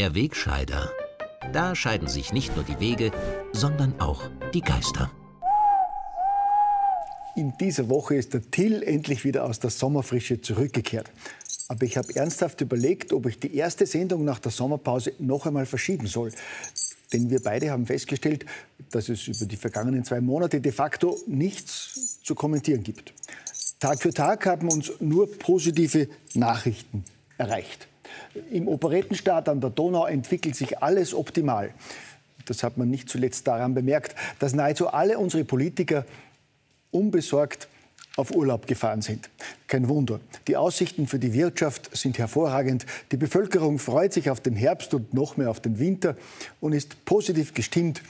Der Wegscheider. Da scheiden sich nicht nur die Wege, sondern auch die Geister. In dieser Woche ist der Till endlich wieder aus der Sommerfrische zurückgekehrt. Aber ich habe ernsthaft überlegt, ob ich die erste Sendung nach der Sommerpause noch einmal verschieben soll. Denn wir beide haben festgestellt, dass es über die vergangenen zwei Monate de facto nichts zu kommentieren gibt. Tag für Tag haben uns nur positive Nachrichten erreicht. Im Operettenstaat an der Donau entwickelt sich alles optimal. Das hat man nicht zuletzt daran bemerkt, dass nahezu alle unsere Politiker unbesorgt auf Urlaub gefahren sind. Kein Wunder. Die Aussichten für die Wirtschaft sind hervorragend. Die Bevölkerung freut sich auf den Herbst und noch mehr auf den Winter und ist positiv gestimmt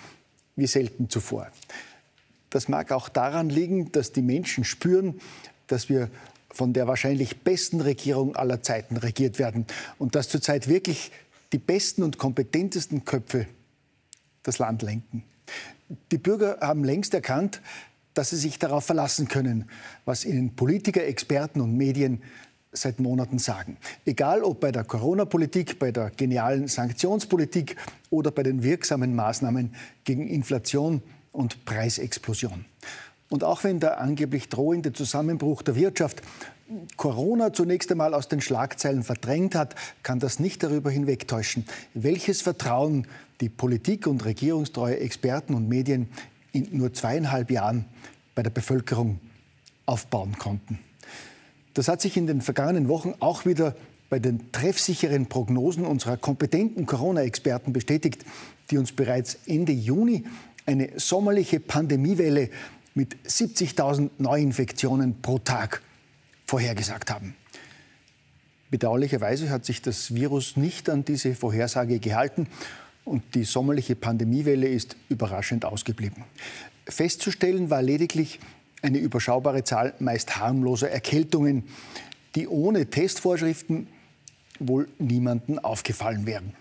wie selten zuvor. Das mag auch daran liegen, dass die Menschen spüren, dass wir von der wahrscheinlich besten Regierung aller Zeiten regiert werden und dass zurzeit wirklich die besten und kompetentesten Köpfe das Land lenken. Die Bürger haben längst erkannt, dass sie sich darauf verlassen können, was ihnen Politiker, Experten und Medien seit Monaten sagen. Egal ob bei der Corona-Politik, bei der genialen Sanktionspolitik oder bei den wirksamen Maßnahmen gegen Inflation und Preisexplosion. Und auch wenn der angeblich drohende Zusammenbruch der Wirtschaft Corona zunächst einmal aus den Schlagzeilen verdrängt hat, kann das nicht darüber hinwegtäuschen, welches Vertrauen die Politik und regierungstreue Experten und Medien in nur zweieinhalb Jahren bei der Bevölkerung aufbauen konnten. Das hat sich in den vergangenen Wochen auch wieder bei den treffsicheren Prognosen unserer kompetenten Corona-Experten bestätigt, die uns bereits Ende Juni eine sommerliche Pandemiewelle mit 70.000 Neuinfektionen pro Tag vorhergesagt haben. Bedauerlicherweise hat sich das Virus nicht an diese Vorhersage gehalten und die sommerliche Pandemiewelle ist überraschend ausgeblieben. Festzustellen war lediglich eine überschaubare Zahl meist harmloser Erkältungen, die ohne Testvorschriften wohl niemandem aufgefallen wären.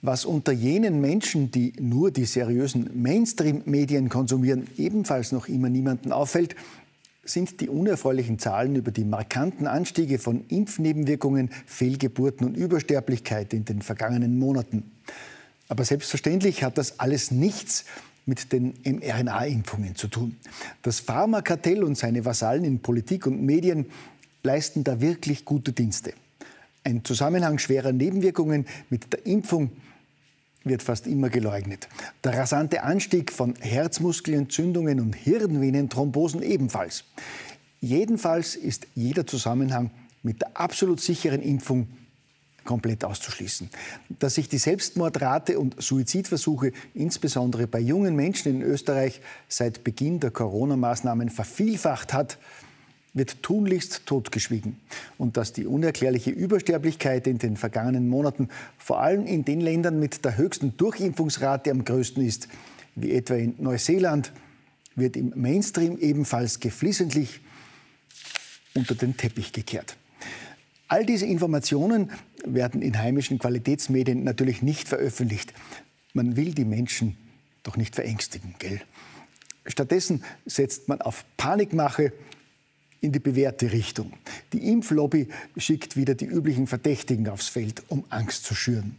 Was unter jenen Menschen, die nur die seriösen Mainstream-Medien konsumieren, ebenfalls noch immer niemandem auffällt, sind die unerfreulichen Zahlen über die markanten Anstiege von Impfnebenwirkungen, Fehlgeburten und Übersterblichkeit in den vergangenen Monaten. Aber selbstverständlich hat das alles nichts mit den mRNA-Impfungen zu tun. Das Pharmakartell und seine Vasallen in Politik und Medien leisten da wirklich gute Dienste. Ein Zusammenhang schwerer Nebenwirkungen mit der Impfung wird fast immer geleugnet. Der rasante Anstieg von Herzmuskelentzündungen und Hirnvenenthrombosen ebenfalls. Jedenfalls ist jeder Zusammenhang mit der absolut sicheren Impfung komplett auszuschließen. Dass sich die Selbstmordrate und Suizidversuche insbesondere bei jungen Menschen in Österreich seit Beginn der Corona-Maßnahmen vervielfacht hat, wird tunlichst totgeschwiegen. Und dass die unerklärliche Übersterblichkeit in den vergangenen Monaten vor allem in den Ländern mit der höchsten Durchimpfungsrate am größten ist, wie etwa in Neuseeland, wird im Mainstream ebenfalls geflissentlich unter den Teppich gekehrt. All diese Informationen werden in heimischen Qualitätsmedien natürlich nicht veröffentlicht. Man will die Menschen doch nicht verängstigen, gell? Stattdessen setzt man auf Panikmache in die bewährte Richtung. Die Impflobby schickt wieder die üblichen Verdächtigen aufs Feld, um Angst zu schüren.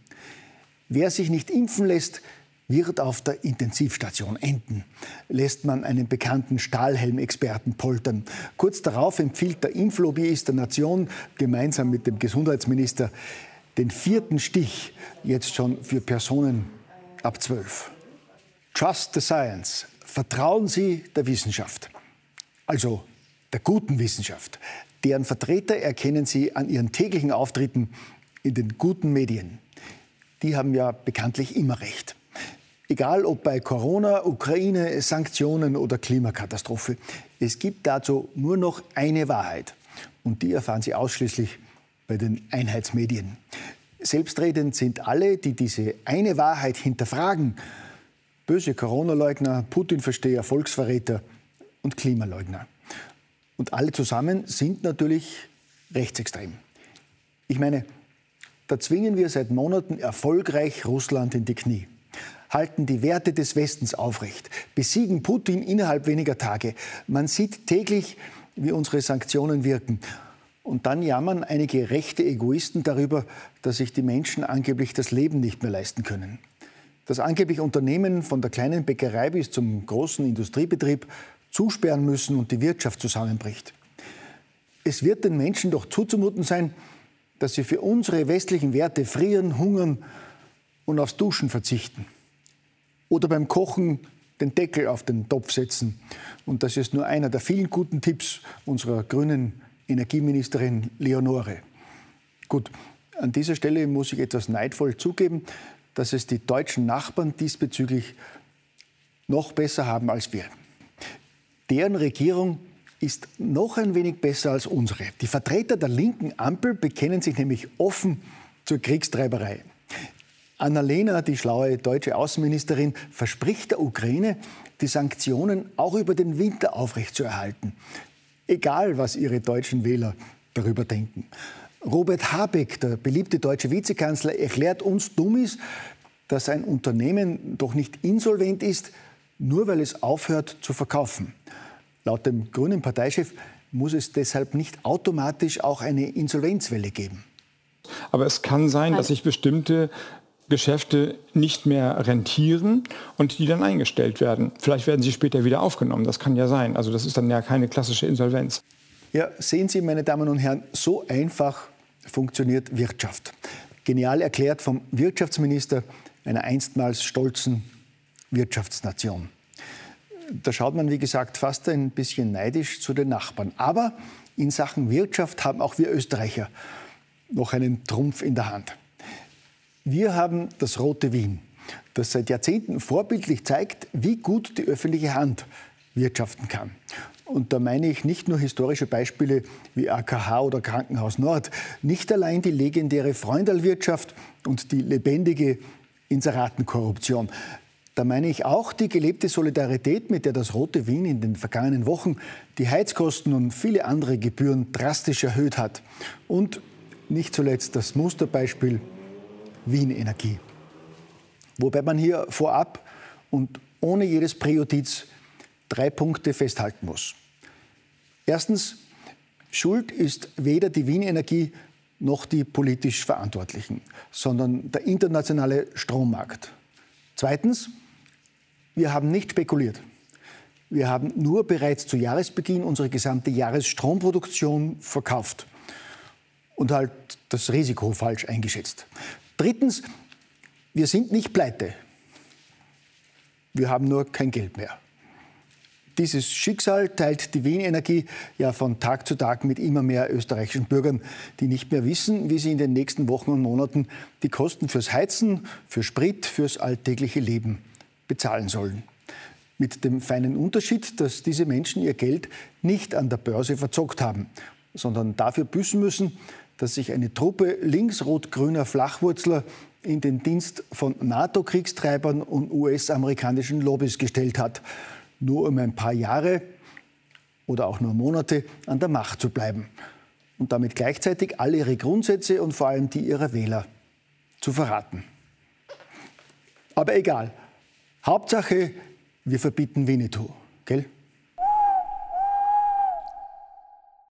Wer sich nicht impfen lässt, wird auf der Intensivstation enden, lässt man einen bekannten Stahlhelm-Experten poltern. Kurz darauf empfiehlt der Impflobbyist der Nation gemeinsam mit dem Gesundheitsminister den vierten Stich jetzt schon für Personen ab zwölf. Trust the Science. Vertrauen Sie der Wissenschaft. Also der guten Wissenschaft. Deren Vertreter erkennen Sie an ihren täglichen Auftritten in den guten Medien. Die haben ja bekanntlich immer recht. Egal ob bei Corona, Ukraine, Sanktionen oder Klimakatastrophe. Es gibt dazu nur noch eine Wahrheit. Und die erfahren Sie ausschließlich bei den Einheitsmedien. Selbstredend sind alle, die diese eine Wahrheit hinterfragen. Böse Corona-Leugner, Putin-Versteher, Volksverräter und Klimaleugner. Und alle zusammen sind natürlich rechtsextrem. Ich meine, da zwingen wir seit Monaten erfolgreich Russland in die Knie halten die Werte des Westens aufrecht, besiegen Putin innerhalb weniger Tage. Man sieht täglich, wie unsere Sanktionen wirken. Und dann jammern einige rechte Egoisten darüber, dass sich die Menschen angeblich das Leben nicht mehr leisten können. Dass angeblich Unternehmen von der kleinen Bäckerei bis zum großen Industriebetrieb zusperren müssen und die Wirtschaft zusammenbricht. Es wird den Menschen doch zuzumuten sein, dass sie für unsere westlichen Werte frieren, hungern und aufs Duschen verzichten. Oder beim Kochen den Deckel auf den Topf setzen. Und das ist nur einer der vielen guten Tipps unserer grünen Energieministerin Leonore. Gut, an dieser Stelle muss ich etwas neidvoll zugeben, dass es die deutschen Nachbarn diesbezüglich noch besser haben als wir. Deren Regierung ist noch ein wenig besser als unsere. Die Vertreter der linken Ampel bekennen sich nämlich offen zur Kriegstreiberei. Annalena, die schlaue deutsche Außenministerin, verspricht der Ukraine, die Sanktionen auch über den Winter aufrechtzuerhalten. Egal, was ihre deutschen Wähler darüber denken. Robert Habeck, der beliebte deutsche Vizekanzler, erklärt uns Dummis, dass ein Unternehmen doch nicht insolvent ist, nur weil es aufhört zu verkaufen. Laut dem grünen Parteichef muss es deshalb nicht automatisch auch eine Insolvenzwelle geben. Aber es kann sein, dass sich bestimmte Geschäfte nicht mehr rentieren und die dann eingestellt werden. Vielleicht werden sie später wieder aufgenommen. Das kann ja sein. Also das ist dann ja keine klassische Insolvenz. Ja, sehen Sie, meine Damen und Herren, so einfach funktioniert Wirtschaft. Genial erklärt vom Wirtschaftsminister einer einstmals stolzen Wirtschaftsnation. Da schaut man, wie gesagt, fast ein bisschen neidisch zu den Nachbarn. Aber in Sachen Wirtschaft haben auch wir Österreicher noch einen Trumpf in der Hand. Wir haben das Rote Wien, das seit Jahrzehnten vorbildlich zeigt, wie gut die öffentliche Hand wirtschaften kann. Und da meine ich nicht nur historische Beispiele wie AKH oder Krankenhaus Nord, nicht allein die legendäre Freundalwirtschaft und die lebendige Inseratenkorruption. Da meine ich auch die gelebte Solidarität, mit der das Rote Wien in den vergangenen Wochen die Heizkosten und viele andere Gebühren drastisch erhöht hat. Und nicht zuletzt das Musterbeispiel Wien Energie. Wobei man hier vorab und ohne jedes Präjudiz drei Punkte festhalten muss. Erstens, Schuld ist weder die Wien Energie noch die politisch Verantwortlichen, sondern der internationale Strommarkt. Zweitens, wir haben nicht spekuliert. Wir haben nur bereits zu Jahresbeginn unsere gesamte Jahresstromproduktion verkauft und halt das Risiko falsch eingeschätzt. Drittens, wir sind nicht pleite. Wir haben nur kein Geld mehr. Dieses Schicksal teilt die Wien Energie ja von Tag zu Tag mit immer mehr österreichischen Bürgern, die nicht mehr wissen, wie sie in den nächsten Wochen und Monaten die Kosten fürs Heizen, für Sprit, fürs alltägliche Leben bezahlen sollen. Mit dem feinen Unterschied, dass diese Menschen ihr Geld nicht an der Börse verzockt haben, sondern dafür büßen müssen, dass sich eine Truppe links-rot-grüner Flachwurzler in den Dienst von NATO-Kriegstreibern und US-amerikanischen Lobbys gestellt hat, nur um ein paar Jahre oder auch nur Monate an der Macht zu bleiben und damit gleichzeitig alle ihre Grundsätze und vor allem die ihrer Wähler zu verraten. Aber egal. Hauptsache, wir verbieten Winnetou, gell?